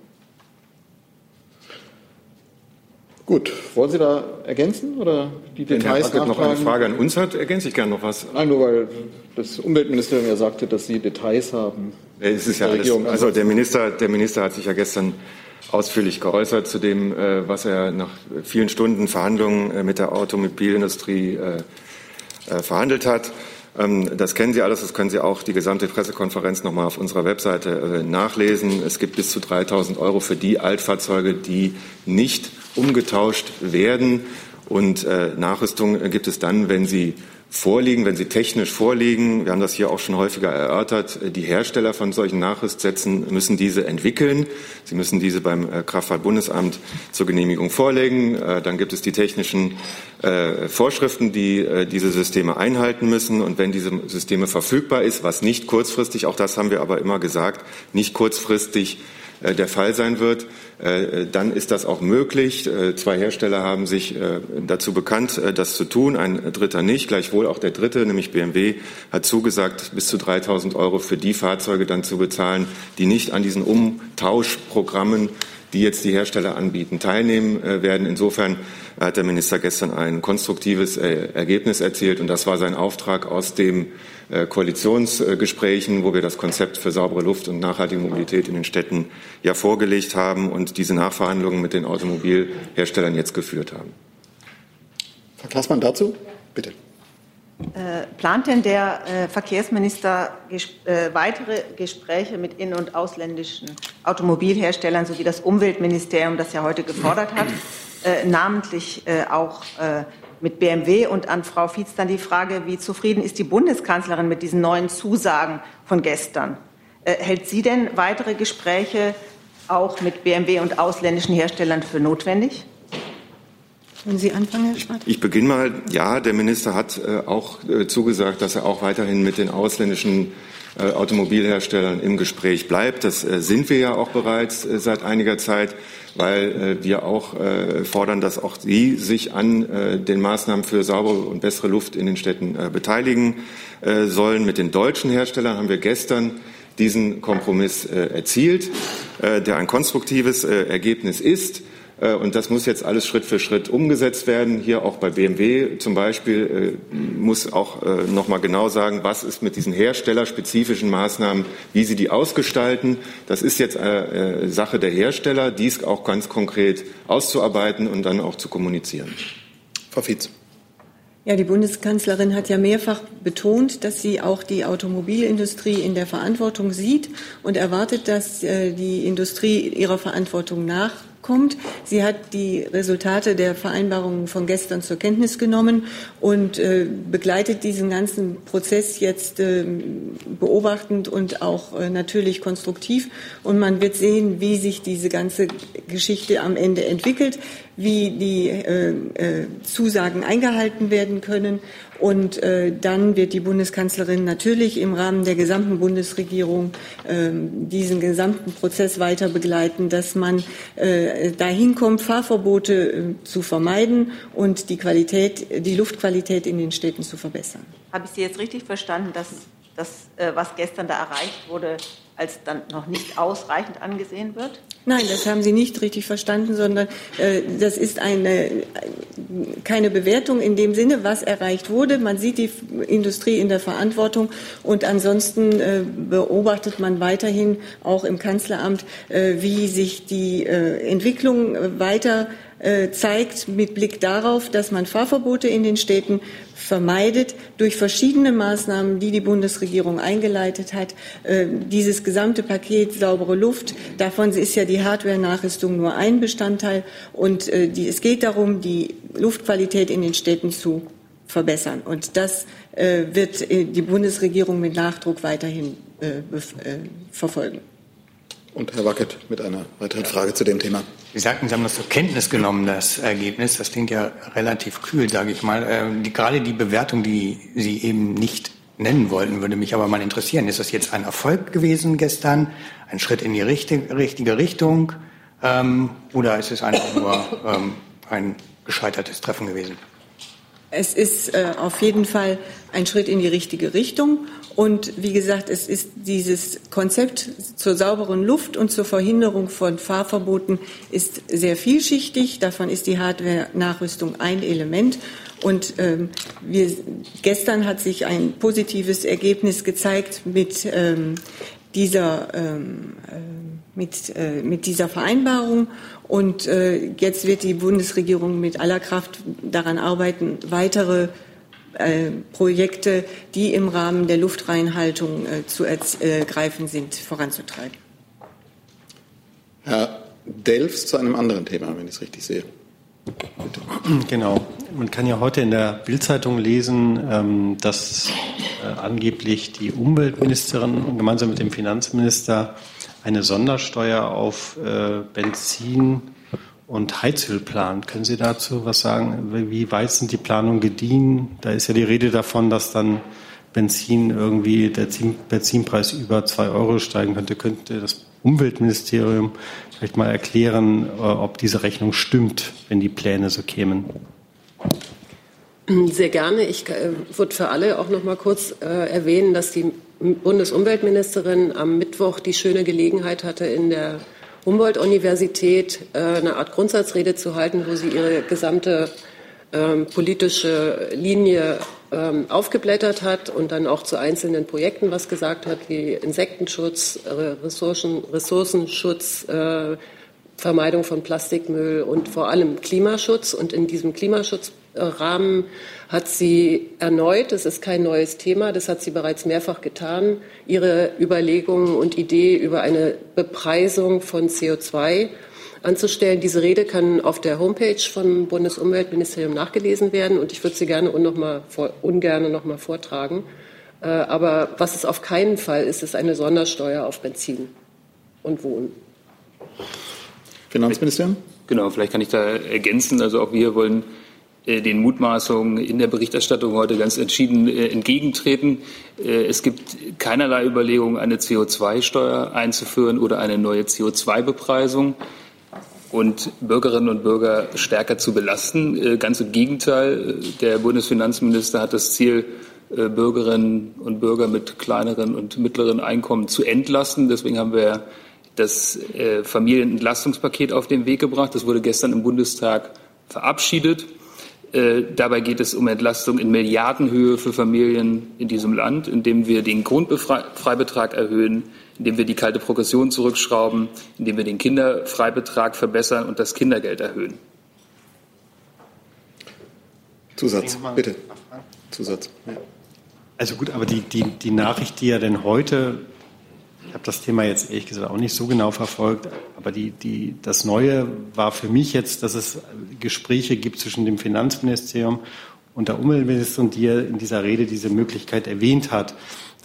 Gut, wollen Sie da ergänzen oder die Details Wenn Herr noch eine Frage an uns hat, ergänze ich gerne noch was. Nein, nur weil das Umweltministerium ja sagte, dass Sie Details haben. Es ist ja alles, also der Minister, der Minister hat sich ja gestern ausführlich geäußert zu dem, äh, was er nach vielen Stunden Verhandlungen äh, mit der Automobilindustrie äh, verhandelt hat. Ähm, das kennen Sie alles, das können Sie auch die gesamte Pressekonferenz noch mal auf unserer Webseite nachlesen. Es gibt bis zu 3.000 Euro für die Altfahrzeuge, die nicht umgetauscht werden. Und Nachrüstung gibt es dann, wenn sie vorliegen, wenn sie technisch vorliegen. Wir haben das hier auch schon häufiger erörtert. Die Hersteller von solchen Nachrüstsätzen müssen diese entwickeln. Sie müssen diese beim äh, Kraftfahrtbundesamt zur Genehmigung vorlegen. Äh, dann gibt es die technischen äh, Vorschriften, die diese Systeme einhalten müssen. Und wenn diese Systeme verfügbar ist, was nicht kurzfristig, auch das haben wir aber immer gesagt, nicht kurzfristig der Fall sein wird, äh, dann ist das auch möglich. Äh, zwei Hersteller haben sich äh, dazu bekannt, das zu tun, ein dritter nicht. Gleichwohl auch der dritte, nämlich BMW, hat zugesagt, bis zu 3000 Euro für die Fahrzeuge dann zu bezahlen, die nicht an diesen Umtauschprogrammen die jetzt die Hersteller anbieten, teilnehmen werden. Insofern hat der Minister gestern ein konstruktives Ergebnis erzielt und das war sein Auftrag aus dem äh, Koalitionsgesprächen, wo wir das Konzept für saubere Luft und nachhaltige Mobilität in den Städten ja vorgelegt haben und diese Nachverhandlungen mit den Automobilherstellern jetzt geführt haben. Frau Klaßmann dazu? Bitte. Äh, plant denn der äh, Verkehrsminister äh, weitere Gespräche mit in- und ausländischen Automobilherstellern sowie das Umweltministerium, das ja heute gefordert hat, äh, namentlich äh, auch mit BMW und an Frau Fietz dann die Frage, wie zufrieden ist die Bundeskanzlerin mit diesen neuen Zusagen von gestern? Äh, hält sie denn weitere Gespräche auch mit BMW und ausländischen Herstellern für notwendig? Wenn Sie anfangen, Herr Schwarz. Ich, ich beginne mal. Ja, der Minister hat äh, auch äh, zugesagt, dass er auch weiterhin mit den ausländischen äh, Automobilherstellern im Gespräch bleibt. Das äh, sind wir ja auch bereits äh, seit einiger Zeit weil äh, wir auch äh, fordern, dass auch sie sich an äh, den Maßnahmen für saubere und bessere Luft in den Städten äh, beteiligen äh, sollen. Mit den deutschen Herstellern haben wir gestern diesen Kompromiss äh, erzielt, äh, der ein konstruktives äh, Ergebnis ist. Äh, und das muss jetzt alles Schritt für Schritt umgesetzt werden. Hier auch bei BMW zum Beispiel äh, muss auch äh, noch mal genau sagen, was ist mit diesen herstellerspezifischen Maßnahmen, wie sie die ausgestalten. Das ist jetzt Sache der Hersteller, dies auch ganz konkret auszuarbeiten und dann auch zu kommunizieren. Frau Fietz. Ja, die Bundeskanzlerin hat ja mehrfach betont, dass sie auch die Automobilindustrie in der Verantwortung sieht und erwartet, dass die Industrie ihrer Verantwortung nach kommt. Sie hat die Resultate der Vereinbarungen von gestern zur Kenntnis genommen und äh, begleitet diesen ganzen Prozess jetzt äh, beobachtend und auch äh, natürlich konstruktiv. Und man wird sehen, wie sich diese ganze Geschichte am Ende entwickelt, wie die äh, äh, Zusagen eingehalten werden können und äh, dann wird die Bundeskanzlerin natürlich im Rahmen der gesamten Bundesregierung äh, diesen gesamten Prozess weiter begleiten, dass man äh, dahin kommt, Fahrverbote äh, zu vermeiden und die Qualität, die Luftqualität in den Städten zu verbessern. Habe ich Sie jetzt richtig verstanden, dass das, äh, was gestern da erreicht wurde, als dann noch nicht ausreichend angesehen wird? Nein, das haben Sie nicht richtig verstanden, sondern äh, das ist eine, keine Bewertung in dem Sinne, was erreicht wurde. Man sieht die Industrie in der Verantwortung und ansonsten äh, beobachtet man weiterhin auch im Kanzleramt, äh, wie sich die äh, Entwicklung weiter zeigt mit Blick darauf, dass man Fahrverbote in den Städten vermeidet durch verschiedene Maßnahmen, die die Bundesregierung eingeleitet hat. Äh, dieses gesamte Paket saubere Luft, davon ist ja die Hardware-Nachrüstung nur ein Bestandteil. Und äh, es geht darum, die Luftqualität in den Städten zu verbessern. Und das wird die Bundesregierung mit Nachdruck weiterhin verfolgen. Und Herr Wackett mit einer weiteren Frage zu dem Thema. Sie sagten, Sie haben das zur Kenntnis genommen, das Ergebnis. Das klingt ja relativ kühl, sage ich mal. Ähm, die, gerade die Bewertung, die Sie eben nicht nennen wollten, würde mich aber mal interessieren. Ist das jetzt ein Erfolg gewesen gestern? Ein Schritt in die richtige, richtige Richtung? Ähm, oder ist es einfach nur ähm, ein gescheitertes Treffen gewesen? Es ist äh, auf jeden Fall ein Schritt in die richtige Richtung. Und wie gesagt, es ist dieses Konzept zur sauberen Luft und zur Verhinderung von Fahrverboten ist sehr vielschichtig. Davon ist die Hardware-Nachrüstung ein Element. Und ähm, wir, gestern hat sich ein positives Ergebnis gezeigt mit ähm, dieser, ähm, äh, mit, äh, mit dieser Vereinbarung. Und äh, jetzt wird die Bundesregierung mit aller Kraft daran arbeiten, weitere äh, Projekte, die im Rahmen der Luftreinhaltung äh, zu ergreifen sind, voranzutreiben. Herr Delfs zu einem anderen Thema, wenn ich es richtig sehe. Bitte. Genau. Man kann ja heute in der Bildzeitung lesen, ähm, dass äh, angeblich die Umweltministerin gemeinsam mit dem Finanzminister eine Sondersteuer auf äh, Benzin und Heizöl plant. Können Sie dazu was sagen? Wie weit sind die Planungen gediehen? Da ist ja die Rede davon, dass dann Benzin irgendwie der Benzinpreis über zwei Euro steigen könnte. Könnte das Umweltministerium vielleicht mal erklären, äh, ob diese Rechnung stimmt, wenn die Pläne so kämen? Sehr gerne. Ich äh, würde für alle auch noch mal kurz äh, erwähnen, dass die Bundesumweltministerin am Mittwoch die schöne Gelegenheit hatte, in der Humboldt-Universität äh, eine Art Grundsatzrede zu halten, wo sie ihre gesamte ähm, politische Linie ähm, aufgeblättert hat und dann auch zu einzelnen Projekten was gesagt hat, wie Insektenschutz, Ressourcen, Ressourcenschutz, äh, Vermeidung von Plastikmüll und vor allem Klimaschutz. Und in diesem Klimaschutzrahmen hat sie erneut, das ist kein neues Thema, das hat sie bereits mehrfach getan, ihre Überlegungen und Idee über eine Bepreisung von CO2 anzustellen. Diese Rede kann auf der Homepage vom Bundesumweltministerium nachgelesen werden und ich würde sie gerne und noch mal vor, ungern noch mal vortragen. Äh, aber was es auf keinen Fall ist, ist eine Sondersteuer auf Benzin und Wohnen. Finanzministerium? Genau, vielleicht kann ich da ergänzen. Also auch wir wollen äh, den Mutmaßungen in der Berichterstattung heute ganz entschieden äh, entgegentreten. Äh, es gibt keinerlei Überlegungen, eine CO2-Steuer einzuführen oder eine neue CO2-Bepreisung und Bürgerinnen und Bürger stärker zu belasten. Ganz im Gegenteil, der Bundesfinanzminister hat das Ziel, Bürgerinnen und Bürger mit kleineren und mittleren Einkommen zu entlasten. Deswegen haben wir das Familienentlastungspaket auf den Weg gebracht. Das wurde gestern im Bundestag verabschiedet. Äh, dabei geht es um Entlastung in Milliardenhöhe für Familien in diesem Land, indem wir den Grundfreibetrag erhöhen, indem wir die kalte Progression zurückschrauben, indem wir den Kinderfreibetrag verbessern und das Kindergeld erhöhen. Zusatz, bitte. Zusatz. Ja. Also gut, aber die, die, die Nachricht, die ja denn heute ich habe das Thema jetzt ehrlich gesagt auch nicht so genau verfolgt, aber die, die, das Neue war für mich jetzt, dass es Gespräche gibt zwischen dem Finanzministerium und der Umweltministerin, die ja in dieser Rede diese Möglichkeit erwähnt hat.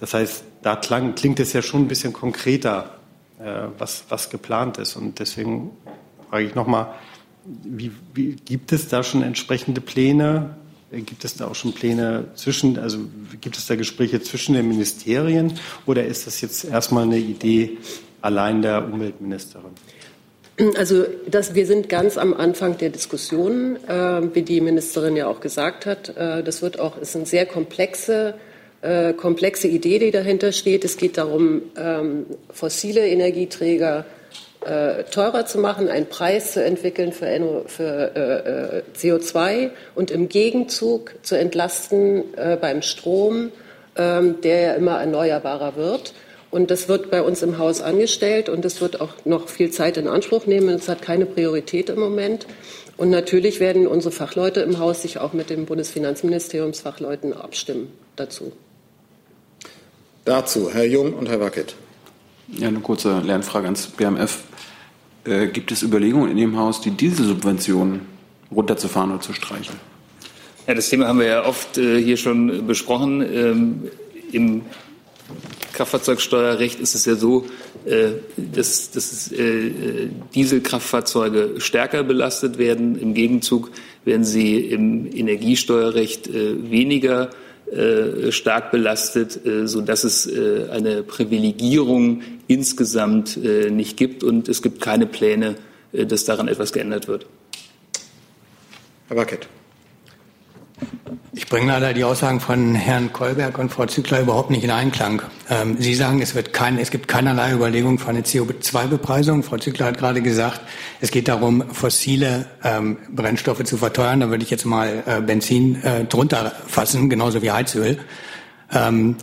Das heißt, da klang, klingt es ja schon ein bisschen konkreter, äh, was, was geplant ist. Und deswegen frage ich nochmal, wie, wie, gibt es da schon entsprechende Pläne? Gibt es da auch schon Pläne zwischen, also gibt es da Gespräche zwischen den Ministerien oder ist das jetzt erstmal eine Idee allein der Umweltministerin? Also das, wir sind ganz am Anfang der Diskussion, äh, wie die Ministerin ja auch gesagt hat. Äh, das wird auch, ist eine sehr komplexe, äh, komplexe Idee, die dahinter steht. Es geht darum, ähm, fossile Energieträger äh, teurer zu machen, einen Preis zu entwickeln für, für äh, äh CO2 und im Gegenzug zu entlasten äh, beim Strom, ähm, der ja immer erneuerbarer wird. Und das wird bei uns im Haus angestellt und das wird auch noch viel Zeit in Anspruch nehmen. Es hat keine Priorität im Moment. Und natürlich werden unsere Fachleute im Haus sich auch mit dem Bundesfinanzministeriumsfachleuten abstimmen dazu. Dazu Herr Jung und Herr Wackett. Ja, eine kurze Lernfrage ans BMF. Äh, gibt es Überlegungen in Ihrem Haus, die Dieselsubventionen runterzufahren oder zu streichen? Ja, das Thema haben wir ja oft äh, hier schon besprochen. Ähm, Im Kraftfahrzeugsteuerrecht ist es ja so, äh, dass, dass äh, Dieselkraftfahrzeuge stärker belastet werden. Im Gegenzug werden sie im Energiesteuerrecht äh, weniger äh, stark belastet, äh, sodass es äh, eine Privilegierung insgesamt nicht gibt. Und es gibt keine Pläne, dass daran etwas geändert wird. Herr Wackett. Ich bringe leider die Aussagen von Herrn Kolberg und Frau Zückler überhaupt nicht in Einklang. Ähm, Sie sagen, es, wird kein, es gibt keinerlei Überlegung für eine CO2-Bepreisung. Frau Zückler hat gerade gesagt, es geht darum, fossile ähm, Brennstoffe zu verteuern. Da würde ich jetzt mal äh, Benzin äh, drunter fassen, genauso wie Heizöl. Ähm,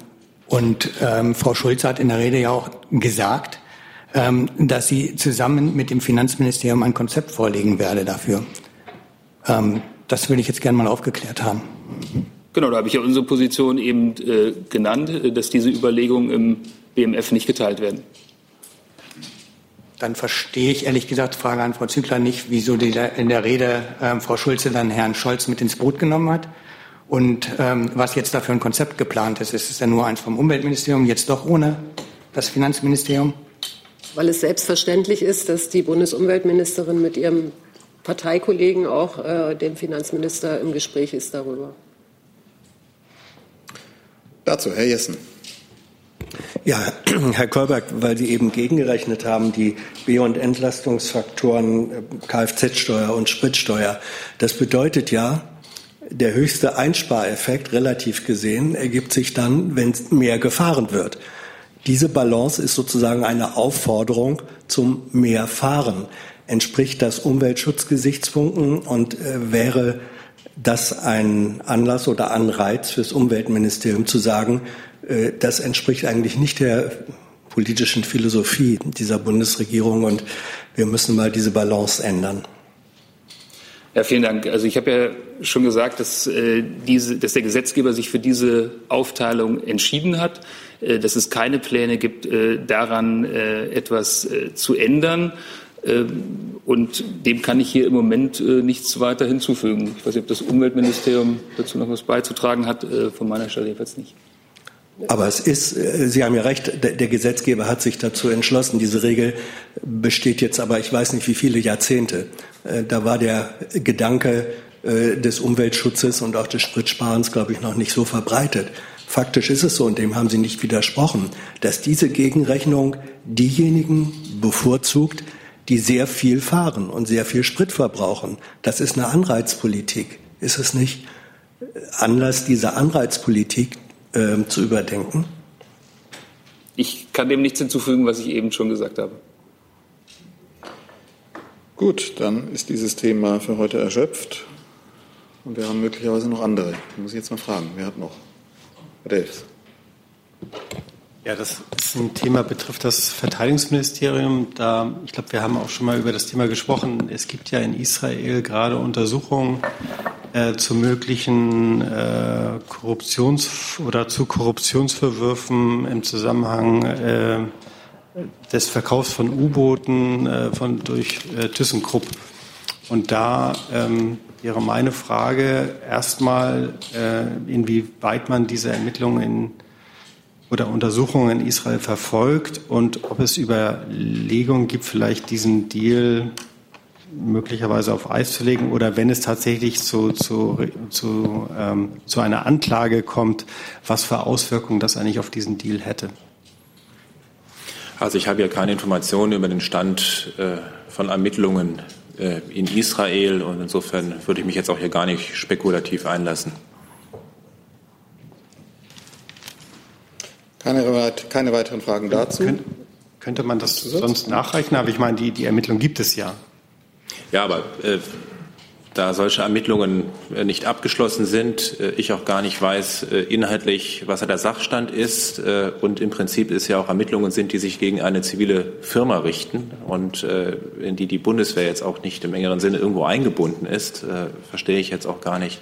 und ähm, Frau Schulz hat in der Rede ja auch gesagt, ähm, dass sie zusammen mit dem Finanzministerium ein Konzept vorlegen werde dafür. Ähm, das würde ich jetzt gerne mal aufgeklärt haben. Genau, da habe ich ja unsere Position eben äh, genannt, äh, dass diese Überlegungen im BMF nicht geteilt werden. Dann verstehe ich ehrlich gesagt, Frage an Frau Zügler nicht, wieso die in der Rede äh, Frau Schulze dann Herrn Scholz mit ins Boot genommen hat und ähm, was jetzt da für ein Konzept geplant ist. Ist es denn nur eins vom Umweltministerium, jetzt doch ohne das Finanzministerium? Weil es selbstverständlich ist, dass die Bundesumweltministerin mit ihrem Parteikollegen auch äh, dem Finanzminister im Gespräch ist darüber. Dazu Herr Jessen. Ja, Herr Kolberg, weil Sie eben gegengerechnet haben, die B- und Entlastungsfaktoren äh, Kfz-Steuer und Spritsteuer. Das bedeutet ja, der höchste Einspareffekt relativ gesehen ergibt sich dann, wenn mehr gefahren wird. Diese Balance ist sozusagen eine Aufforderung zum Mehrfahren entspricht das Umweltschutzgesichtspunkten und äh, wäre das ein Anlass oder Anreiz fürs Umweltministerium zu sagen, äh, das entspricht eigentlich nicht der politischen Philosophie dieser Bundesregierung und wir müssen mal diese Balance ändern. Ja, vielen Dank. Also ich habe ja schon gesagt, dass, äh, diese, dass der Gesetzgeber sich für diese Aufteilung entschieden hat, äh, dass es keine Pläne gibt, äh, daran äh, etwas äh, zu ändern. Ähm, und dem kann ich hier im Moment äh, nichts weiter hinzufügen. Ich weiß nicht, ob das Umweltministerium dazu noch was beizutragen hat. Äh, von meiner Stelle jedenfalls nicht. Aber es ist, äh, Sie haben ja recht, der Gesetzgeber hat sich dazu entschlossen. Diese Regel besteht jetzt aber, ich weiß nicht wie viele Jahrzehnte. Da war der Gedanke des Umweltschutzes und auch des Spritsparens, glaube ich, noch nicht so verbreitet. Faktisch ist es so, und dem haben Sie nicht widersprochen, dass diese Gegenrechnung diejenigen bevorzugt, die sehr viel fahren und sehr viel Sprit verbrauchen. Das ist eine Anreizpolitik. Ist es nicht Anlass, diese Anreizpolitik äh, zu überdenken? Ich kann dem nichts hinzufügen, was ich eben schon gesagt habe. Gut, dann ist dieses Thema für heute erschöpft. Und wir haben möglicherweise noch andere. Ich muss ich jetzt mal fragen, wer hat noch? Herr Delfs. Ja, das ist ein Thema, betrifft das Verteidigungsministerium. Da, ich glaube, wir haben auch schon mal über das Thema gesprochen. Es gibt ja in Israel gerade Untersuchungen äh, zu möglichen äh, Korruptions- oder zu Korruptionsverwürfen im Zusammenhang äh, des Verkaufs von U-Booten äh, von durch äh, ThyssenKrupp. Und da ähm, wäre meine Frage erstmal, äh, inwieweit man diese Ermittlungen in oder Untersuchungen in Israel verfolgt und ob es Überlegungen gibt, vielleicht diesen Deal möglicherweise auf Eis zu legen oder wenn es tatsächlich zu, zu, zu, ähm, zu einer Anklage kommt, was für Auswirkungen das eigentlich auf diesen Deal hätte. Also ich habe ja keine Informationen über den Stand äh, von Ermittlungen äh, in Israel und insofern würde ich mich jetzt auch hier gar nicht spekulativ einlassen. Keine, keine weiteren Fragen dazu. Kön könnte man das sonst nachreichen? Aber ich meine, die, die Ermittlung gibt es ja. Ja, aber äh, da solche Ermittlungen äh, nicht abgeschlossen sind, äh, ich auch gar nicht weiß äh, inhaltlich, was der Sachstand ist äh, und im Prinzip ist ja auch Ermittlungen sind, die sich gegen eine zivile Firma richten und äh, in die die Bundeswehr jetzt auch nicht im engeren Sinne irgendwo eingebunden ist, verstehe ich jetzt auch gar nicht,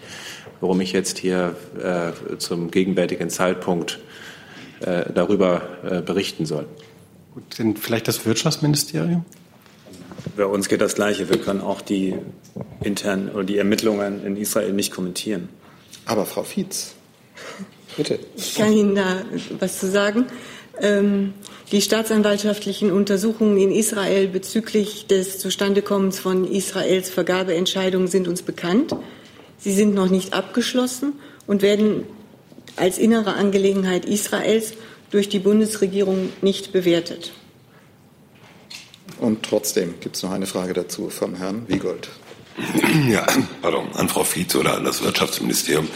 warum ich jetzt hier zum gegenwärtigen Zeitpunkt äh, darüber äh, berichten soll. Gut, denn vielleicht das Wirtschaftsministerium? Bei uns geht das Gleiche. Wir können auch die internen oder die Ermittlungen in Israel nicht kommentieren. Aber Frau Fietz, bitte. Ich kann Ihnen da was zu sagen. Ähm, die staatsanwaltschaftlichen Untersuchungen in Israel bezüglich des Zustandekommens von Israels Vergabeentscheidungen sind uns bekannt. Sie sind noch nicht abgeschlossen und werden als innere Angelegenheit Israels durch die Bundesregierung nicht bewertet. Und trotzdem gibt es noch eine Frage dazu vom Herrn Wiegold. Ja, pardon, an Frau Fietz oder an das Wirtschaftsministerium.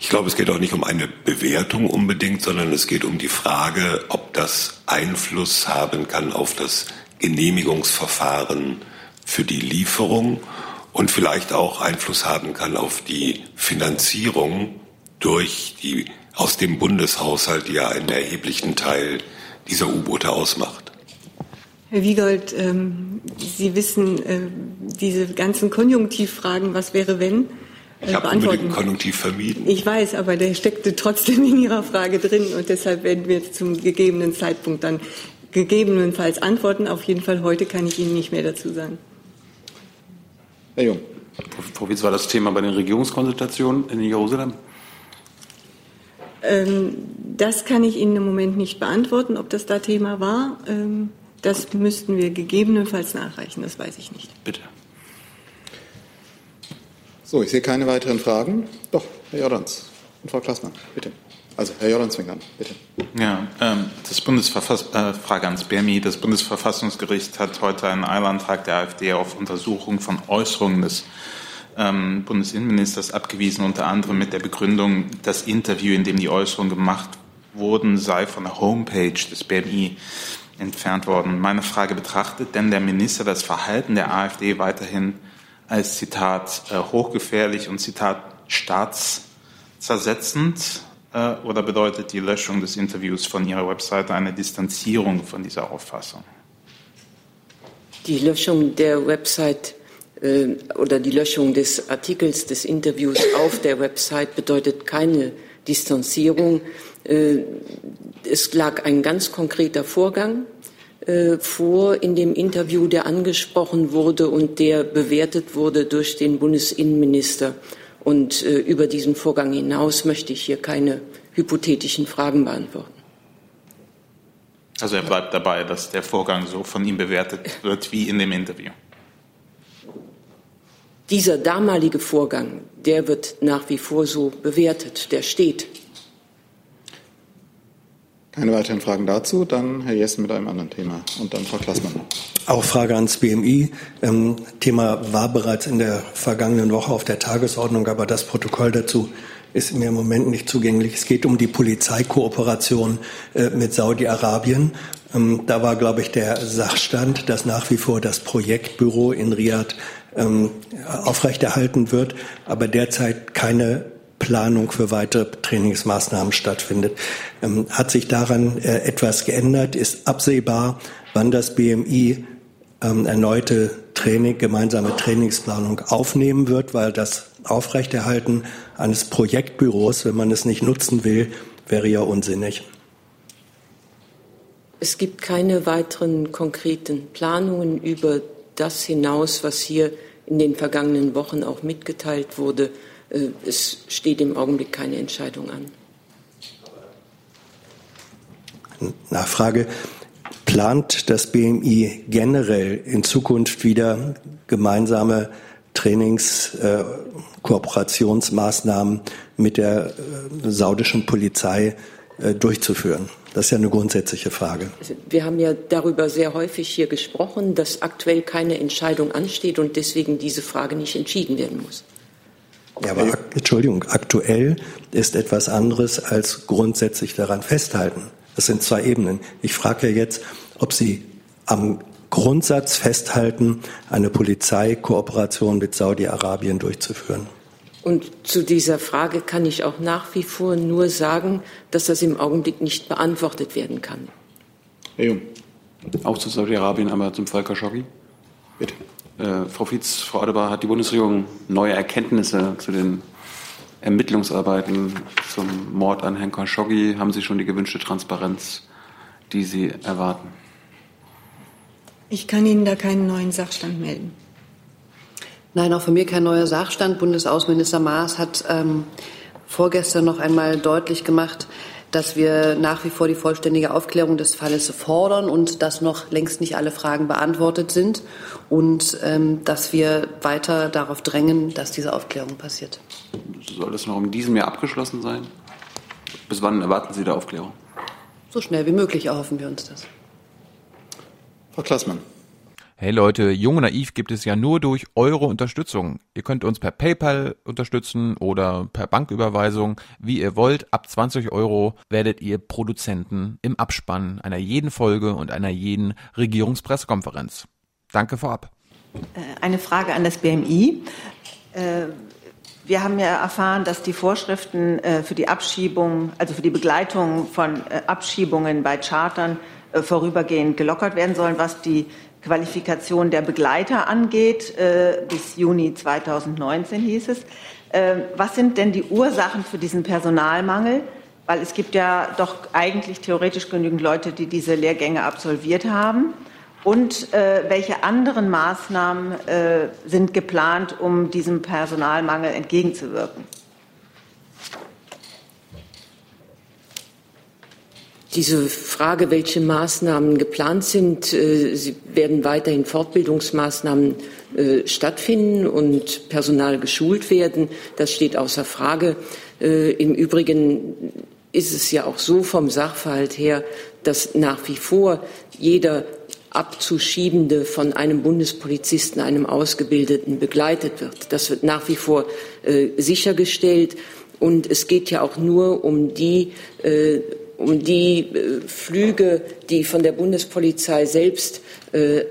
Ich glaube, es geht auch nicht um eine Bewertung unbedingt, sondern es geht um die Frage, ob das Einfluss haben kann auf das Genehmigungsverfahren für die Lieferung und vielleicht auch Einfluss haben kann auf die Finanzierung durch die aus dem Bundeshaushalt, die ja einen erheblichen Teil dieser U-Boote ausmacht. Herr Wiegold, ähm, Sie wissen, äh, diese ganzen Konjunktivfragen, was wäre wenn? Äh, ich habe unbedingt Konjunktiv vermieden. Ich weiß, aber der steckte trotzdem in Ihrer Frage drin und deshalb werden wir zum gegebenen Zeitpunkt dann gegebenenfalls antworten. Auf jeden Fall heute kann ich Ihnen nicht mehr dazu sagen. Herr Jung. Frau Witz, war das Thema bei den Regierungskonsultationen in Jerusalem? Ähm, das kann ich Ihnen im Moment nicht beantworten, ob das da Thema war. Ähm, das müssten wir gegebenenfalls nachreichen, das weiß ich nicht. Bitte. So, ich sehe keine weiteren Fragen. Doch, Herr Jordans und Frau Klassmann, bitte. Also Herr Jordans fängt an, bitte. Ja, ähm, das Bundesverfass äh, Frage ans BMI. Das Bundesverfassungsgericht hat heute einen Eilantrag der AfD auf Untersuchung von Äußerungen des ähm, Bundesinnenministers abgewiesen, unter anderem mit der Begründung, das Interview, in dem die Äußerungen gemacht wurden, sei von der Homepage des BMI entfernt worden. Meine Frage betrachtet denn der Minister das Verhalten der AfD weiterhin als Zitat äh, hochgefährlich und Zitat staatszersetzend äh, oder bedeutet die Löschung des Interviews von Ihrer Webseite eine Distanzierung von dieser Auffassung? Die Löschung der Website äh, oder die Löschung des Artikels des Interviews auf der Website bedeutet keine Distanzierung. Äh, es lag ein ganz konkreter Vorgang äh, vor in dem Interview, der angesprochen wurde und der bewertet wurde durch den Bundesinnenminister. Und über diesen Vorgang hinaus möchte ich hier keine hypothetischen Fragen beantworten. Also er bleibt dabei, dass der Vorgang so von ihm bewertet wird wie in dem Interview dieser damalige Vorgang, der wird nach wie vor so bewertet, der steht. Keine weiteren Fragen dazu. Dann Herr Jessen mit einem anderen Thema und dann Frau Klassmann. Auch Frage ans BMI. Ähm, Thema war bereits in der vergangenen Woche auf der Tagesordnung, aber das Protokoll dazu ist mir im Moment nicht zugänglich. Es geht um die Polizeikooperation äh, mit Saudi-Arabien. Ähm, da war, glaube ich, der Sachstand, dass nach wie vor das Projektbüro in Riyadh ähm, aufrechterhalten wird, aber derzeit keine Planung für weitere Trainingsmaßnahmen stattfindet. Ähm, hat sich daran äh, etwas geändert? Ist absehbar, wann das BMI ähm, erneute Training, gemeinsame Trainingsplanung aufnehmen wird, weil das Aufrechterhalten eines Projektbüros, wenn man es nicht nutzen will, wäre ja unsinnig. Es gibt keine weiteren konkreten Planungen über das hinaus, was hier in den vergangenen Wochen auch mitgeteilt wurde. Äh, es steht im Augenblick keine Entscheidung an. Nachfrage. Plant das BMI generell in Zukunft wieder gemeinsame Trainingskooperationsmaßnahmen äh, mit der äh, saudischen Polizei durchzuführen? Das ist ja eine grundsätzliche Frage. Also wir haben ja darüber sehr häufig hier gesprochen, dass aktuell keine Entscheidung ansteht und deswegen diese Frage nicht entschieden werden muss. Ja, aber Entschuldigung, aktuell ist etwas anderes als grundsätzlich daran festhalten. Das sind zwei Ebenen. Ich frage ja jetzt, ob Sie am Grundsatz festhalten, eine Polizeikooperation mit Saudi-Arabien durchzuführen. Und zu dieser Frage kann ich auch nach wie vor nur sagen, dass das im Augenblick nicht beantwortet werden kann. Herr Jung. Auch zu Saudi-Arabien, aber zum Fall Khashoggi. Bitte. Äh, Frau Fietz, Frau Adebar, hat die Bundesregierung neue Erkenntnisse zu den Ermittlungsarbeiten zum Mord an Herrn Khashoggi? Haben Sie schon die gewünschte Transparenz, die Sie erwarten? Ich kann Ihnen da keinen neuen Sachstand melden. Nein, auch von mir kein neuer Sachstand. Bundesaußenminister Maas hat ähm, vorgestern noch einmal deutlich gemacht, dass wir nach wie vor die vollständige Aufklärung des Falles fordern und dass noch längst nicht alle Fragen beantwortet sind und ähm, dass wir weiter darauf drängen, dass diese Aufklärung passiert. Soll das noch in diesem Jahr abgeschlossen sein? Bis wann erwarten Sie die Aufklärung? So schnell wie möglich erhoffen wir uns das. Frau Klassmann. Hey Leute, Jung und Naiv gibt es ja nur durch eure Unterstützung. Ihr könnt uns per PayPal unterstützen oder per Banküberweisung, wie ihr wollt. Ab 20 Euro werdet ihr Produzenten im Abspann einer jeden Folge und einer jeden Regierungspressekonferenz. Danke vorab. Äh, eine Frage an das BMI. Äh, wir haben ja erfahren, dass die Vorschriften äh, für die Abschiebung, also für die Begleitung von Abschiebungen bei Chartern vorübergehend gelockert werden sollen, was die Qualifikation der Begleiter angeht. Bis Juni 2019 hieß es. Was sind denn die Ursachen für diesen Personalmangel? Weil es gibt ja doch eigentlich theoretisch genügend Leute, die diese Lehrgänge absolviert haben. Und äh, welche anderen Maßnahmen äh, sind geplant, um diesem Personalmangel entgegenzuwirken? Diese Frage, welche Maßnahmen geplant sind, äh, sie werden weiterhin Fortbildungsmaßnahmen äh, stattfinden und Personal geschult werden. Das steht außer Frage. Äh, Im Übrigen ist es ja auch so vom Sachverhalt her, dass nach wie vor jeder Abzuschiebende von einem Bundespolizisten, einem Ausgebildeten begleitet wird. Das wird nach wie vor sichergestellt. Und es geht ja auch nur um die, um die äh, Flüge, die von der Bundespolizei selbst äh,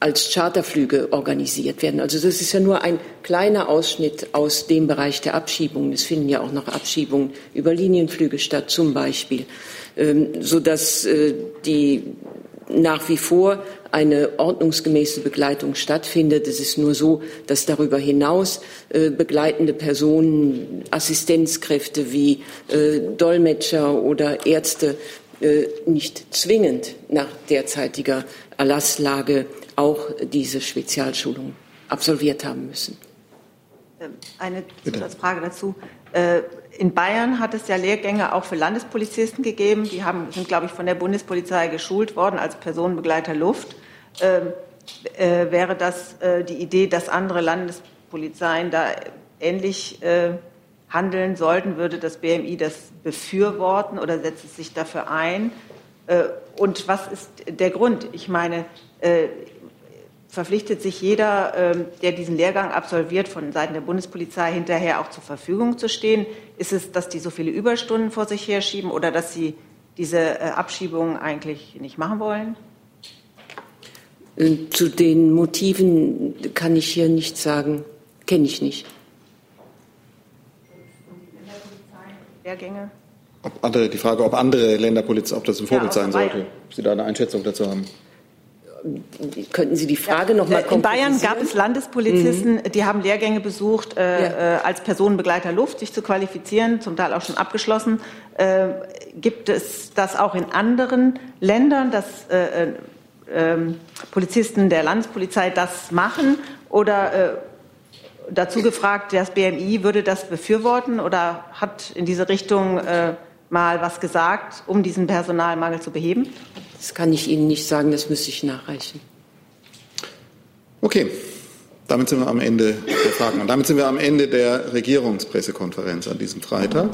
als Charterflüge organisiert werden. Also das ist ja nur ein kleiner Ausschnitt aus dem Bereich der Abschiebungen. Es finden ja auch noch Abschiebungen über Linienflüge statt, zum Beispiel, ähm, sodass äh, die nach wie vor eine ordnungsgemäße Begleitung stattfindet. Es ist nur so, dass darüber hinaus äh, begleitende Personen, Assistenzkräfte wie äh, Dolmetscher oder Ärzte äh, nicht zwingend nach derzeitiger Erlasslage auch diese Spezialschulung absolviert haben müssen. Ähm, eine Zusatzfrage dazu. Äh, in Bayern hat es ja Lehrgänge auch für Landespolizisten gegeben. Die haben, sind, glaube ich, von der Bundespolizei geschult worden als Personenbegleiter Luft. Ähm, äh, wäre das äh, die Idee, dass andere Landespolizeien da ähnlich äh, handeln sollten? Würde das BMI das befürworten oder setzt es sich dafür ein? Äh, und was ist der Grund? Ich meine, äh, verpflichtet sich jeder, ähm, der diesen Lehrgang absolviert, von Seiten der Bundespolizei hinterher auch zur Verfügung zu stehen? Ist es, dass die so viele Überstunden vor sich herschieben oder dass sie diese äh, Abschiebungen eigentlich nicht machen wollen? Äh, zu den Motiven kann ich hier nichts sagen, kenne ich nicht. Lehrgänge? Ob andere, die Frage, ob andere Länderpolizei, ob das ein Vorbild ja, sein sollte, ob Sie da eine Einschätzung dazu haben. Könnten Sie die Frage ja, noch mal In Bayern gab es Landespolizisten, mhm. die haben Lehrgänge besucht, äh, ja. äh, als Personenbegleiter Luft sich zu qualifizieren, zum Teil auch schon abgeschlossen. Äh, gibt es das auch in anderen Ländern, dass äh, äh, ähm, Polizisten der Landespolizei das machen? Oder äh, dazu gefragt, das BMI würde das befürworten oder hat in diese Richtung mal was gesagt, um diesen Personalmangel zu beheben? Das kann ich Ihnen nicht sagen, das müsste ich nachreichen. Okay, damit sind wir am Ende der Fragen. Und damit sind wir am Ende der Regierungspressekonferenz an diesem Freitag.